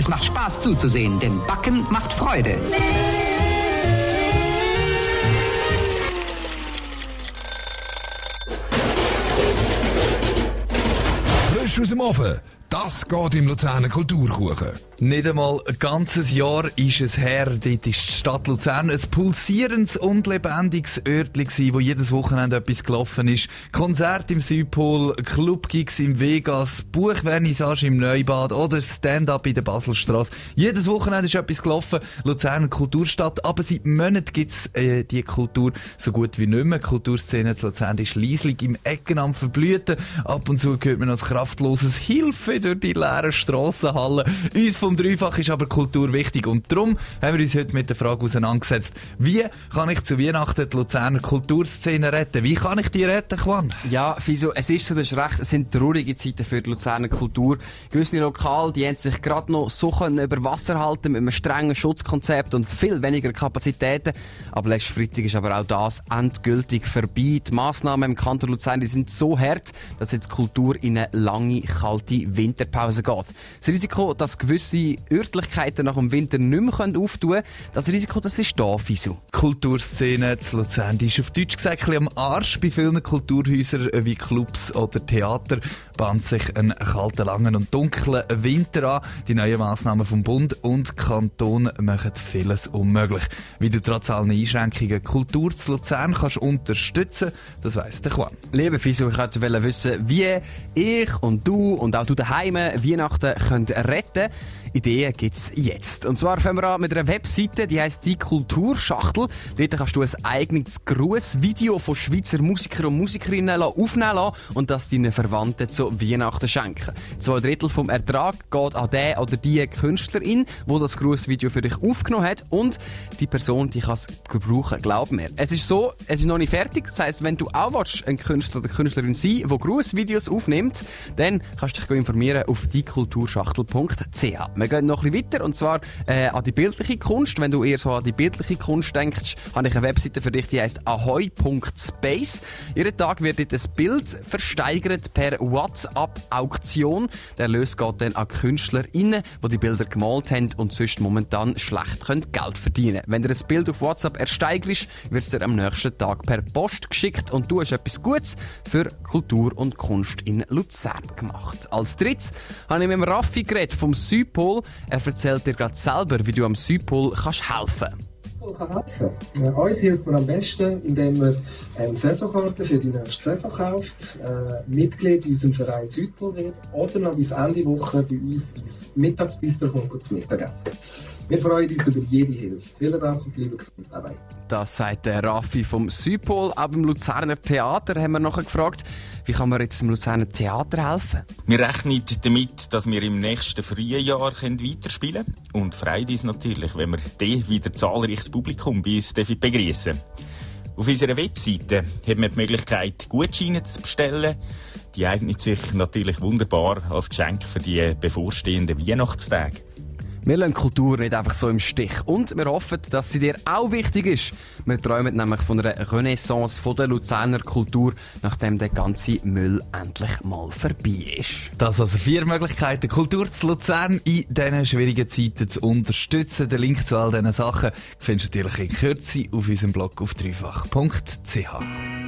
Es macht Spaß zuzusehen, denn Backen macht Freude. Frisch aus dem Ofen. Das geht im Luzerner Kulturkuchen. Nicht einmal ein ganzes Jahr ist es her. Dort ist die Stadt Luzern ein pulsierendes und lebendiges Örtchen wo jedes Wochenende etwas gelaufen ist. Konzert im Südpol, Clubgigs im Vegas, Buchvernissage im Neubad oder Stand-up in der Baselstrasse. Jedes Wochenende ist etwas gelaufen. Luzerner Kulturstadt. Aber seit Monaten gibt's äh, die Kultur so gut wie nicht mehr. Die Kulturszene zu Luzern ist leislich im Ecken am Verblüten. Ab und zu hört man als kraftloses Hilfe durch die leeren Strassenhallen. Uns vom Dreifach ist aber Kultur wichtig und darum haben wir uns heute mit der Frage auseinandergesetzt, wie kann ich zu Weihnachten die Luzerner Kulturszene retten? Wie kann ich die retten, Quan? Ja, Fiso, es ist so, das ist recht, es sind traurige Zeiten für die Luzerner Kultur. Gewisse Lokale, die haben sich gerade noch so über Wasser halten mit einem strengen Schutzkonzept und viel weniger Kapazitäten. Aber letzten Freitag ist aber auch das endgültig vorbei. Die Massnahmen im Kanton Luzern die sind so hart, dass jetzt Kultur in eine lange, kalte Winterpause geht. Das Risiko, dass gewisse Örtlichkeiten nach dem Winter nicht mehr auftun können, das Risiko, das ist da, Fisu. Die Kulturszene zu Luzern die ist auf Deutsch gesagt ein am Arsch. Bei vielen Kulturhäusern wie Clubs oder Theater bahnt sich ein kalter, langen und dunklen Winter an. Die neuen Massnahmen vom Bund und Kanton machen vieles unmöglich. Wie du trotz allen Einschränkungen Kultur zu Luzern kannst unterstützen, das weiss der Juan. Liebe Fisu, ich wollte wissen, wie ich und du und auch du daheim Weihnachten könnt retten Ideen gibt's jetzt. Und zwar fangen wir an mit einer Webseite, die heißt die Kulturschachtel. Dort kannst du ein eigenes Grußvideo von Schweizer Musikern und Musikerinnen aufnehmen lassen und das deinen Verwandten zu Weihnachten schenken. Zwei Drittel vom Ertrag geht an den oder die Künstlerin, wo das Grußvideo für dich aufgenommen hat und die Person, die kann es gebrauchen. Glaub mir. Es ist so, es ist noch nicht fertig. Das heisst, wenn du auch willst, ein Künstler oder Künstlerin sein, die Grußvideos aufnimmt, dann kannst du dich informieren auf diekulturschachtel.ch. Wir gehen noch ein bisschen weiter und zwar äh, an die bildliche Kunst. Wenn du eher so an die bildliche Kunst denkst, habe ich eine Webseite für dich, die heißt ahoy.space. Jeden Tag wird dort ein Bild versteigert per WhatsApp-Auktion. Der Erlös geht dann an KünstlerInnen, die die Bilder gemalt haben und sonst momentan schlecht können Geld verdienen Wenn du ein Bild auf WhatsApp ersteigerst, wird es dir am nächsten Tag per Post geschickt und du hast etwas Gutes für Kultur und Kunst in Luzern gemacht. Als drittes habe ich mit dem Raffi geredet vom Südpol. Er erzählt dir gerade selber, wie du am Südpol kannst helfen kann helfen. Äh, uns hilft man am besten, indem man eine Saisonkarte für die nächste Saison kauft, äh, Mitglied in unserem Verein Südpol wird oder noch bis Ende Woche bei uns ins Mittagsbistro kommt zum Mittagessen. Wir freuen uns über jede Hilfe. Vielen Dank und liebe Grüße dabei. Das sagt der Raffi vom Südpol. Auch beim Luzerner Theater haben wir noch gefragt, wie kann man jetzt dem Luzerner Theater helfen? Wir rechnen damit, dass wir im nächsten Frühjahr weiterspielen können. Und freut uns natürlich, wenn wir dann wieder zahlreiches Publikum bei uns begrüßen Auf unserer Webseite hat man die Möglichkeit, Gutscheine zu bestellen. Die eignet sich natürlich wunderbar als Geschenk für die bevorstehenden Weihnachtstage. Wir lassen Kultur nicht einfach so im Stich. Und wir hoffen, dass sie dir auch wichtig ist. Wir träumen nämlich von einer Renaissance von der Luzerner Kultur, nachdem der ganze Müll endlich mal vorbei ist. Das also vier Möglichkeiten, Kultur zu Luzern in diesen schwierigen Zeiten zu unterstützen. Den Link zu all diesen Sachen findest du natürlich in Kürze auf unserem Blog auf dreifach.ch.